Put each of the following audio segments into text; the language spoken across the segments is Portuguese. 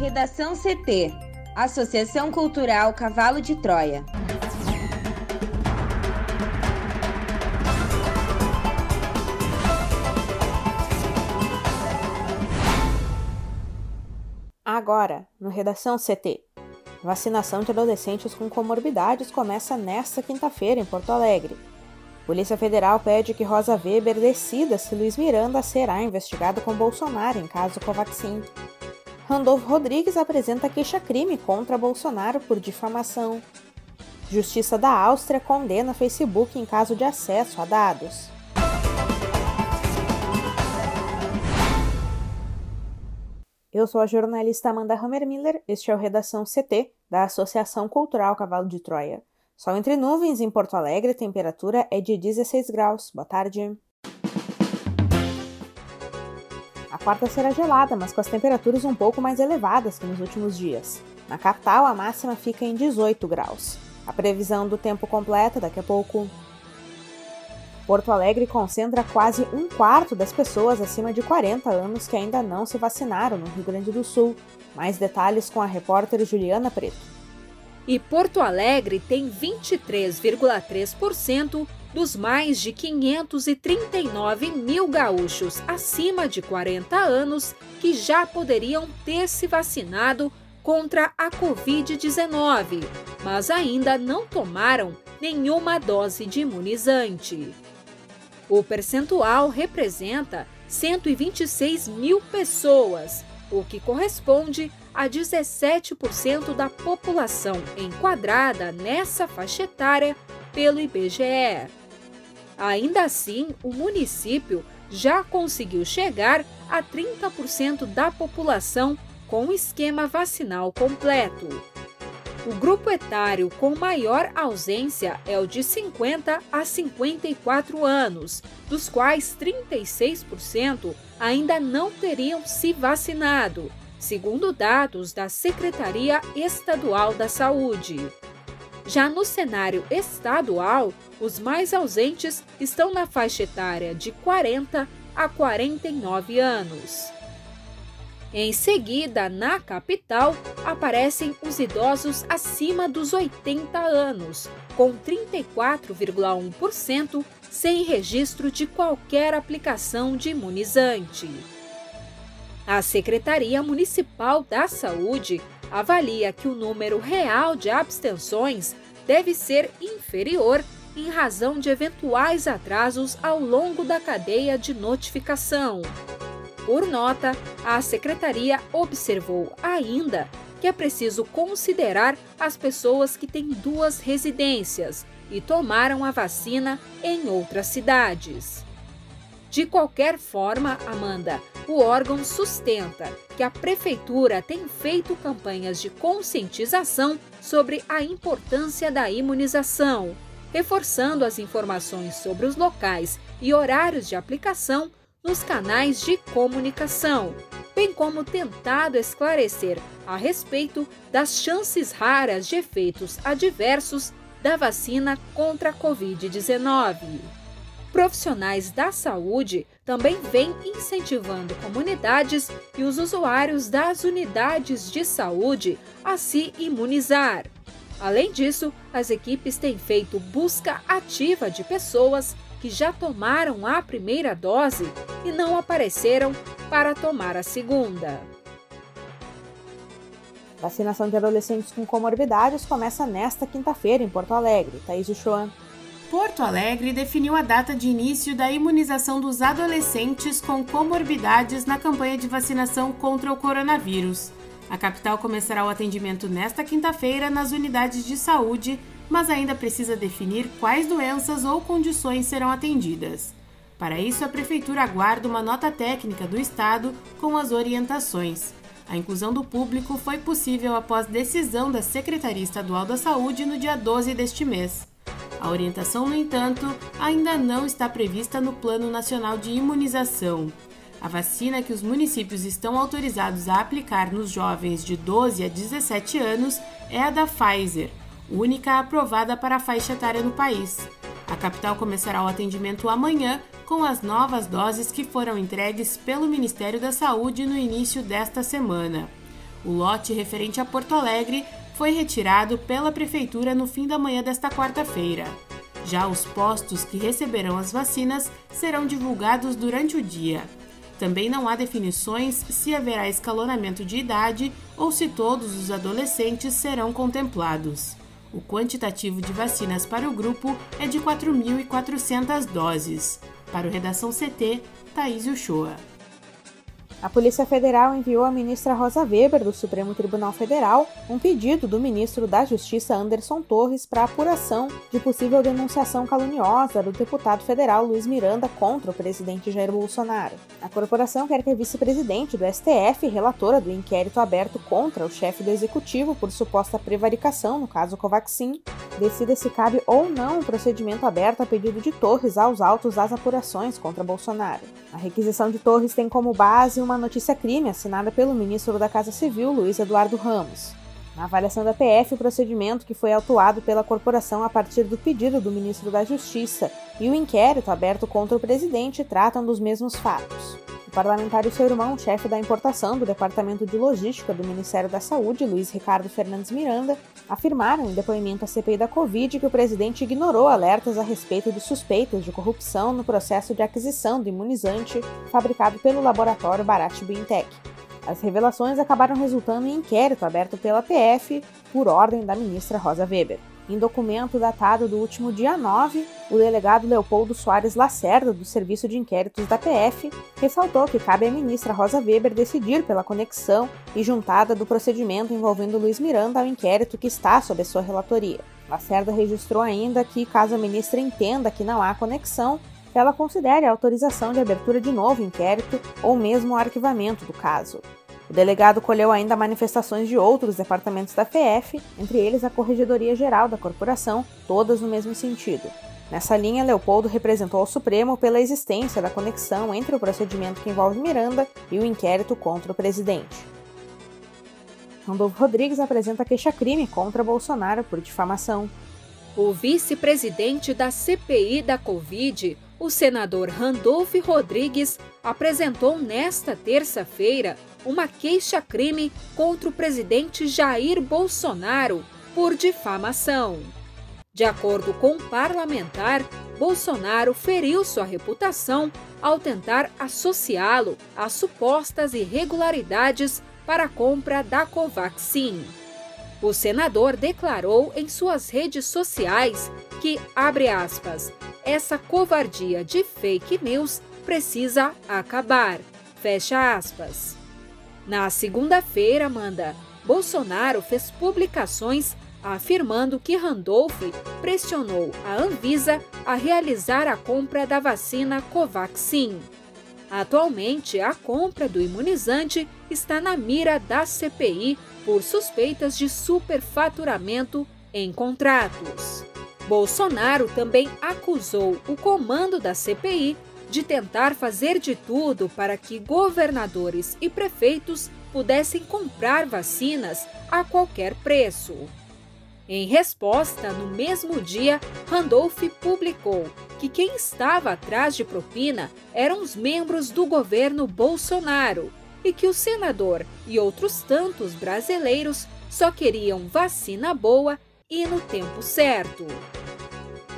Redação CT Associação Cultural Cavalo de Troia. Agora, no Redação CT. Vacinação de adolescentes com comorbidades começa nesta quinta-feira em Porto Alegre. Polícia Federal pede que Rosa Weber decida se Luiz Miranda será investigado com Bolsonaro em caso Covaxin. Randolfo Rodrigues apresenta queixa-crime contra Bolsonaro por difamação. Justiça da Áustria condena Facebook em caso de acesso a dados. Eu sou a jornalista Amanda Hammermiller, este é o Redação CT, da Associação Cultural Cavalo de Troia. Sol entre nuvens em Porto Alegre, temperatura é de 16 graus. Boa tarde. Quarta será gelada, mas com as temperaturas um pouco mais elevadas que nos últimos dias. Na capital, a máxima fica em 18 graus. A previsão do tempo completa daqui a pouco. Porto Alegre concentra quase um quarto das pessoas acima de 40 anos que ainda não se vacinaram no Rio Grande do Sul. Mais detalhes com a repórter Juliana Preto. E Porto Alegre tem 23,3% dos mais de 539 mil gaúchos acima de 40 anos que já poderiam ter se vacinado contra a Covid-19, mas ainda não tomaram nenhuma dose de imunizante. O percentual representa 126 mil pessoas, o que corresponde a 17% da população enquadrada nessa faixa etária pelo IBGE. Ainda assim, o município já conseguiu chegar a 30% da população com esquema vacinal completo. O grupo etário com maior ausência é o de 50 a 54 anos, dos quais 36% ainda não teriam se vacinado, segundo dados da Secretaria Estadual da Saúde. Já no cenário estadual, os mais ausentes estão na faixa etária de 40 a 49 anos. Em seguida, na capital, aparecem os idosos acima dos 80 anos, com 34,1% sem registro de qualquer aplicação de imunizante. A Secretaria Municipal da Saúde avalia que o número real de abstenções deve ser inferior em razão de eventuais atrasos ao longo da cadeia de notificação. Por nota, a secretaria observou ainda que é preciso considerar as pessoas que têm duas residências e tomaram a vacina em outras cidades. De qualquer forma, Amanda, o órgão sustenta que a prefeitura tem feito campanhas de conscientização sobre a importância da imunização, reforçando as informações sobre os locais e horários de aplicação nos canais de comunicação, bem como tentado esclarecer a respeito das chances raras de efeitos adversos da vacina contra a Covid-19. Profissionais da saúde também vêm incentivando comunidades e os usuários das unidades de saúde a se imunizar. Além disso, as equipes têm feito busca ativa de pessoas que já tomaram a primeira dose e não apareceram para tomar a segunda. Vacinação de adolescentes com comorbidades começa nesta quinta-feira em Porto Alegre. Thaís Uchoan. Porto Alegre definiu a data de início da imunização dos adolescentes com comorbidades na campanha de vacinação contra o coronavírus. A capital começará o atendimento nesta quinta-feira nas unidades de saúde mas ainda precisa definir quais doenças ou condições serão atendidas. Para isso, a Prefeitura aguarda uma nota técnica do Estado com as orientações. A inclusão do público foi possível após decisão da Secretaria Estadual da Saúde no dia 12 deste mês. A orientação, no entanto, ainda não está prevista no Plano Nacional de Imunização. A vacina que os municípios estão autorizados a aplicar nos jovens de 12 a 17 anos é a da Pfizer, única aprovada para a faixa etária no país. A capital começará o atendimento amanhã com as novas doses que foram entregues pelo Ministério da Saúde no início desta semana. O lote referente a Porto Alegre foi retirado pela Prefeitura no fim da manhã desta quarta-feira. Já os postos que receberão as vacinas serão divulgados durante o dia. Também não há definições se haverá escalonamento de idade ou se todos os adolescentes serão contemplados. O quantitativo de vacinas para o grupo é de 4.400 doses. Para o Redação CT, Thaís Uchoa. A Polícia Federal enviou à ministra Rosa Weber, do Supremo Tribunal Federal, um pedido do ministro da Justiça Anderson Torres para apuração de possível denunciação caluniosa do deputado federal Luiz Miranda contra o presidente Jair Bolsonaro. A corporação quer que a vice-presidente do STF, relatora do inquérito aberto contra o chefe do executivo por suposta prevaricação no caso Covaxin, decida se cabe ou não um procedimento aberto a pedido de Torres aos autos das apurações contra Bolsonaro. A requisição de Torres tem como base uma notícia-crime assinada pelo ministro da Casa Civil, Luiz Eduardo Ramos. Na avaliação da PF, o procedimento que foi autuado pela corporação a partir do pedido do ministro da Justiça e o inquérito aberto contra o presidente tratam dos mesmos fatos. O parlamentar e seu irmão, chefe da importação do Departamento de Logística do Ministério da Saúde, Luiz Ricardo Fernandes Miranda, afirmaram em depoimento à CPI da Covid que o presidente ignorou alertas a respeito de suspeitas de corrupção no processo de aquisição do imunizante fabricado pelo laboratório Bharat Biotech. As revelações acabaram resultando em inquérito aberto pela PF por ordem da ministra Rosa Weber. Em documento datado do último dia 9, o delegado Leopoldo Soares Lacerda, do Serviço de Inquéritos da PF, ressaltou que cabe à ministra Rosa Weber decidir pela conexão e juntada do procedimento envolvendo Luiz Miranda ao inquérito que está sob a sua relatoria. Lacerda registrou ainda que, caso a ministra entenda que não há conexão, ela considere a autorização de abertura de novo inquérito ou mesmo o arquivamento do caso. O delegado colheu ainda manifestações de outros departamentos da PF, entre eles a Corregedoria Geral da Corporação, todas no mesmo sentido. Nessa linha, Leopoldo representou ao Supremo pela existência da conexão entre o procedimento que envolve Miranda e o inquérito contra o presidente. Randolfo Rodrigues apresenta queixa-crime contra Bolsonaro por difamação. O vice-presidente da CPI da Covid, o senador Randolfo Rodrigues, apresentou nesta terça-feira uma queixa-crime contra o presidente Jair Bolsonaro por difamação. De acordo com o parlamentar, Bolsonaro feriu sua reputação ao tentar associá-lo a supostas irregularidades para a compra da Covaxin. O senador declarou em suas redes sociais que, abre aspas, essa covardia de fake news precisa acabar. Fecha aspas. Na segunda-feira, Amanda, Bolsonaro fez publicações afirmando que Randolph pressionou a Anvisa a realizar a compra da vacina Covaxin. Atualmente, a compra do imunizante está na mira da CPI por suspeitas de superfaturamento em contratos. Bolsonaro também acusou o comando da CPI de tentar fazer de tudo para que governadores e prefeitos pudessem comprar vacinas a qualquer preço. Em resposta, no mesmo dia, Randolph publicou que quem estava atrás de propina eram os membros do governo Bolsonaro e que o senador e outros tantos brasileiros só queriam vacina boa e no tempo certo.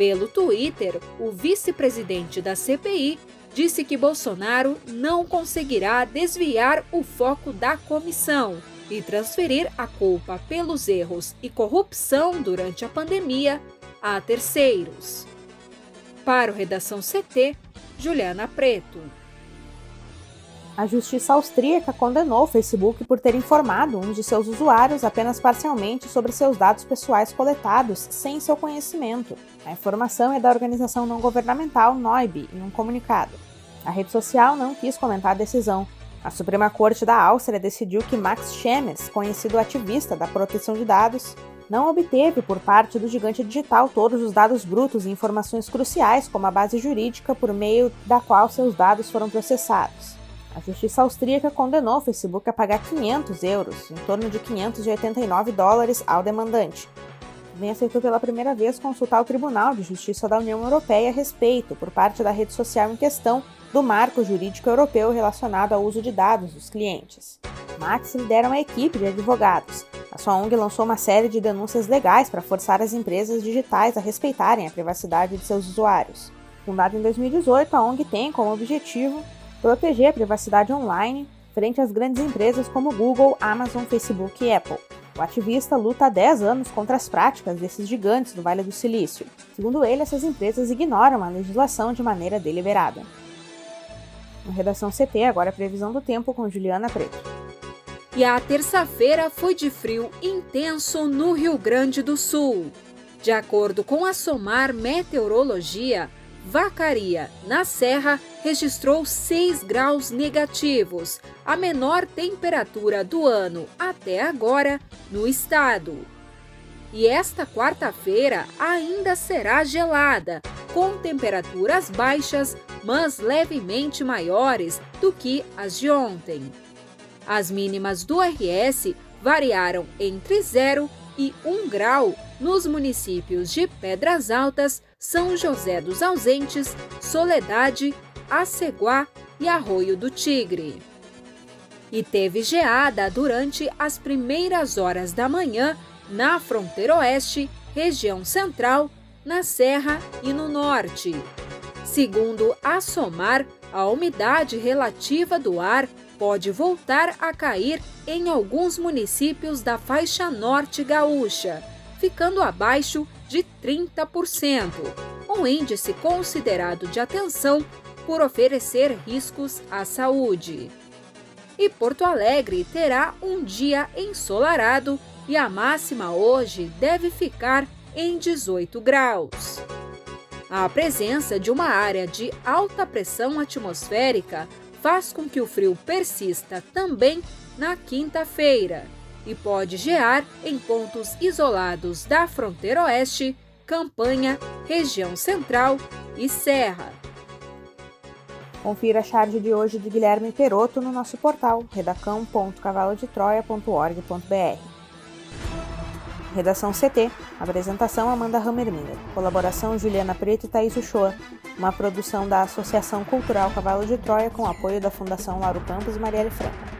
Pelo Twitter, o vice-presidente da CPI disse que Bolsonaro não conseguirá desviar o foco da comissão e transferir a culpa pelos erros e corrupção durante a pandemia a terceiros. Para o Redação CT, Juliana Preto. A justiça austríaca condenou o Facebook por ter informado um de seus usuários apenas parcialmente sobre seus dados pessoais coletados sem seu conhecimento. A informação é da organização não governamental Noib, em um comunicado. A rede social não quis comentar a decisão. A Suprema Corte da Áustria decidiu que Max Schemers, conhecido ativista da proteção de dados, não obteve por parte do gigante digital todos os dados brutos e informações cruciais, como a base jurídica por meio da qual seus dados foram processados. A justiça austríaca condenou o Facebook a pagar 500 euros, em torno de 589 dólares, ao demandante. Também aceitou pela primeira vez consultar o Tribunal de Justiça da União Europeia a respeito, por parte da rede social em questão, do marco jurídico europeu relacionado ao uso de dados dos clientes. Max lidera uma equipe de advogados. A sua ONG lançou uma série de denúncias legais para forçar as empresas digitais a respeitarem a privacidade de seus usuários. Fundada em 2018, a ONG tem como objetivo proteger a privacidade online frente às grandes empresas como Google, Amazon, Facebook e Apple. O ativista luta há 10 anos contra as práticas desses gigantes do Vale do Silício. Segundo ele, essas empresas ignoram a legislação de maneira deliberada. No Redação CT, agora a previsão do tempo com Juliana Preto. E a terça-feira foi de frio intenso no Rio Grande do Sul. De acordo com a Somar Meteorologia, Vacaria, na Serra, registrou 6 graus negativos, a menor temperatura do ano até agora no estado. E esta quarta-feira ainda será gelada, com temperaturas baixas, mas levemente maiores do que as de ontem. As mínimas do RS variaram entre 0 e 1 grau nos municípios de Pedras Altas, São José dos Ausentes, Soledade, Aceguá e Arroio do Tigre. E teve geada durante as primeiras horas da manhã na fronteira oeste, região central, na Serra e no norte. Segundo a SOMAR, a umidade relativa do ar pode voltar a cair em alguns municípios da faixa norte gaúcha, ficando abaixo de 30%, um índice considerado de atenção por oferecer riscos à saúde. E Porto Alegre terá um dia ensolarado e a máxima hoje deve ficar em 18 graus. A presença de uma área de alta pressão atmosférica faz com que o frio persista também na quinta-feira e pode gear em pontos isolados da fronteira oeste, campanha, região central e serra. Confira a charge de hoje de Guilherme Peroto no nosso portal redacão.cavalodetroia.org.br. Redação CT. Apresentação Amanda Hammermiller. Colaboração Juliana Preto e Thaís Uchoa. Uma produção da Associação Cultural Cavalo de Troia com apoio da Fundação Lauro Campos e Marielle Franco.